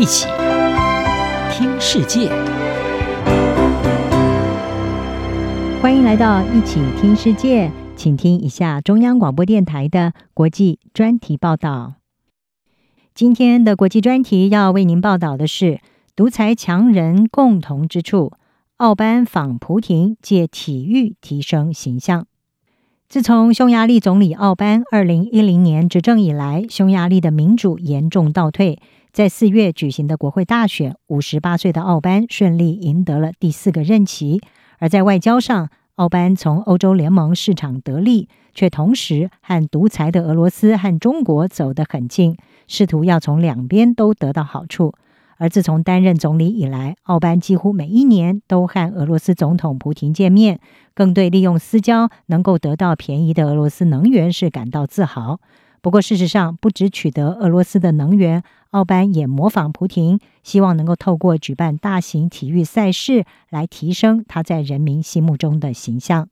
一起听世界，欢迎来到一起听世界，请听一下中央广播电台的国际专题报道。今天的国际专题要为您报道的是独裁强人共同之处：奥班访蒲亭，借体育提升形象。自从匈牙利总理奥班二零一零年执政以来，匈牙利的民主严重倒退。在四月举行的国会大选，五十八岁的奥班顺利赢得了第四个任期。而在外交上，奥班从欧洲联盟市场得利，却同时和独裁的俄罗斯和中国走得很近，试图要从两边都得到好处。而自从担任总理以来，奥班几乎每一年都和俄罗斯总统普亭见面，更对利用私交能够得到便宜的俄罗斯能源是感到自豪。不过，事实上，不只取得俄罗斯的能源，奥班也模仿普廷，希望能够透过举办大型体育赛事来提升他在人民心目中的形象。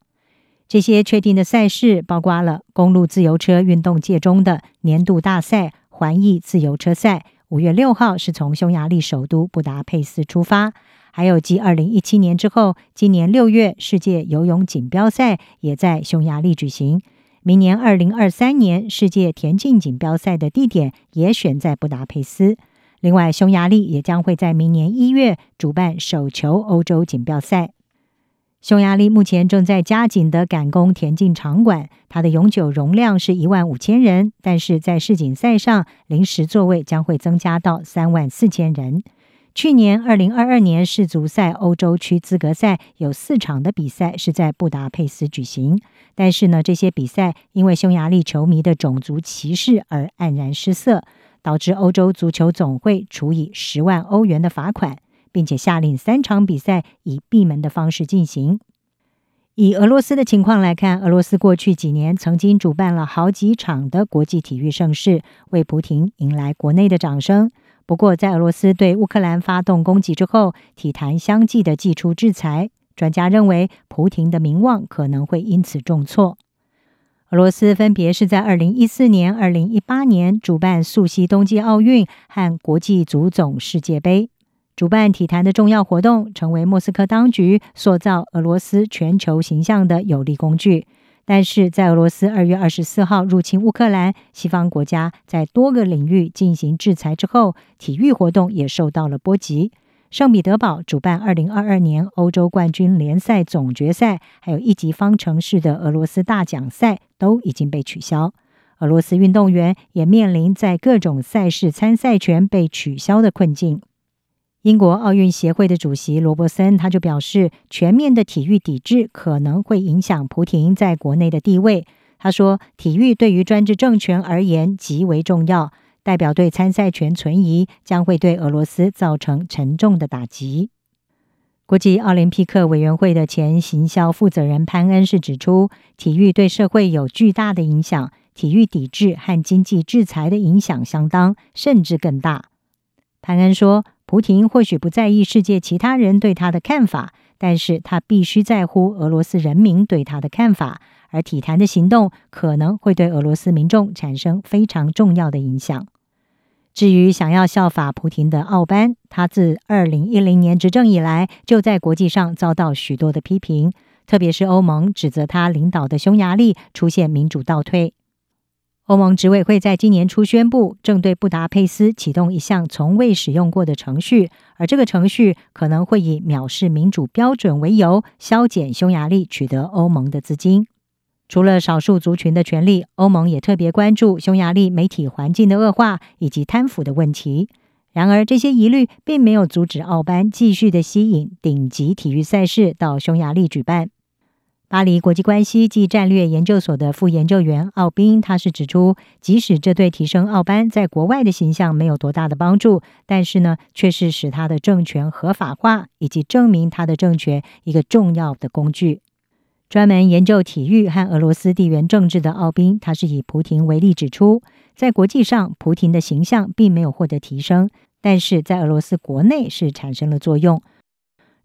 这些确定的赛事包括了公路自由车运动界中的年度大赛——环意自由车赛。五月六号是从匈牙利首都布达佩斯出发，还有继二零一七年之后，今年六月世界游泳锦标赛也在匈牙利举行。明年二零二三年世界田径锦标赛的地点也选在布达佩斯。另外，匈牙利也将会在明年一月主办手球欧洲锦标赛。匈牙利目前正在加紧的赶工田径场馆，它的永久容量是一万五千人，但是在世锦赛上，临时座位将会增加到三万四千人。去年二零二二年世足赛欧洲区资格赛有四场的比赛是在布达佩斯举行，但是呢，这些比赛因为匈牙利球迷的种族歧视而黯然失色，导致欧洲足球总会处以十万欧元的罚款。并且下令三场比赛以闭门的方式进行。以俄罗斯的情况来看，俄罗斯过去几年曾经主办了好几场的国际体育盛事，为蒲亭迎来国内的掌声。不过，在俄罗斯对乌克兰发动攻击之后，体坛相继的祭出制裁。专家认为，蒲亭的名望可能会因此重挫。俄罗斯分别是在二零一四年、二零一八年主办溯溪冬季奥运和国际足总世界杯。主办体坛的重要活动，成为莫斯科当局塑造俄罗斯全球形象的有力工具。但是在俄罗斯二月二十四号入侵乌克兰，西方国家在多个领域进行制裁之后，体育活动也受到了波及。圣彼得堡主办二零二二年欧洲冠军联赛总决赛，还有一级方程式的俄罗斯大奖赛都已经被取消。俄罗斯运动员也面临在各种赛事参赛权被取消的困境。英国奥运协会的主席罗伯森他就表示，全面的体育抵制可能会影响普廷在国内的地位。他说，体育对于专制政权而言极为重要，代表队参赛权存疑将会对俄罗斯造成沉重的打击。国际奥林匹克委员会的前行销负责人潘恩是指出，体育对社会有巨大的影响，体育抵制和经济制裁的影响相当，甚至更大。潘恩说。蒲亭或许不在意世界其他人对他的看法，但是他必须在乎俄罗斯人民对他的看法，而体坛的行动可能会对俄罗斯民众产生非常重要的影响。至于想要效法蒲亭的奥班，他自二零一零年执政以来，就在国际上遭到许多的批评，特别是欧盟指责他领导的匈牙利出现民主倒退。欧盟执委会在今年初宣布，正对布达佩斯启动一项从未使用过的程序，而这个程序可能会以藐视民主标准为由，削减匈牙利取得欧盟的资金。除了少数族群的权利，欧盟也特别关注匈牙利媒体环境的恶化以及贪腐的问题。然而，这些疑虑并没有阻止奥班继续的吸引顶级体育赛事到匈牙利举办。巴黎国际关系暨战略研究所的副研究员奥宾，他是指出，即使这对提升奥班在国外的形象没有多大的帮助，但是呢，却是使他的政权合法化以及证明他的政权一个重要的工具。专门研究体育和俄罗斯地缘政治的奥宾，他是以普廷为例指出，在国际上，普廷的形象并没有获得提升，但是在俄罗斯国内是产生了作用。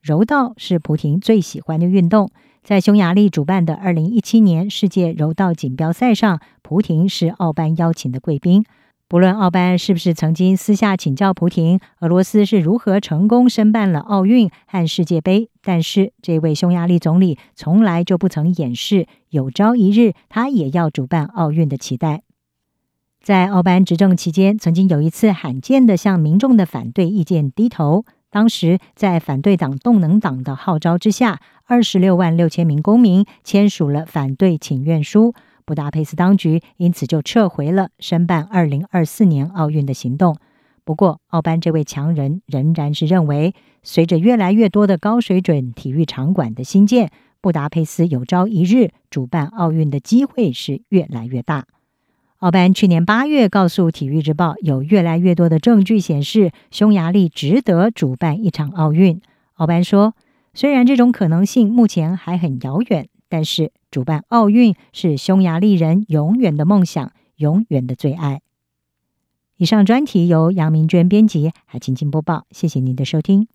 柔道是普廷最喜欢的运动。在匈牙利主办的二零一七年世界柔道锦标赛上，普廷是奥班邀请的贵宾。不论奥班是不是曾经私下请教普廷，俄罗斯是如何成功申办了奥运和世界杯，但是这位匈牙利总理从来就不曾掩饰有朝一日他也要主办奥运的期待。在奥班执政期间，曾经有一次罕见的向民众的反对意见低头。当时在反对党动能党的号召之下，二十六万六千名公民签署了反对请愿书。布达佩斯当局因此就撤回了申办二零二四年奥运的行动。不过，奥班这位强人仍然是认为，随着越来越多的高水准体育场馆的新建，布达佩斯有朝一日主办奥运的机会是越来越大。奥班去年八月告诉《体育日报》，有越来越多的证据显示，匈牙利值得主办一场奥运。奥班说，虽然这种可能性目前还很遥远，但是。主办奥运是匈牙利人永远的梦想，永远的最爱。以上专题由杨明娟编辑，还请播报。谢谢您的收听。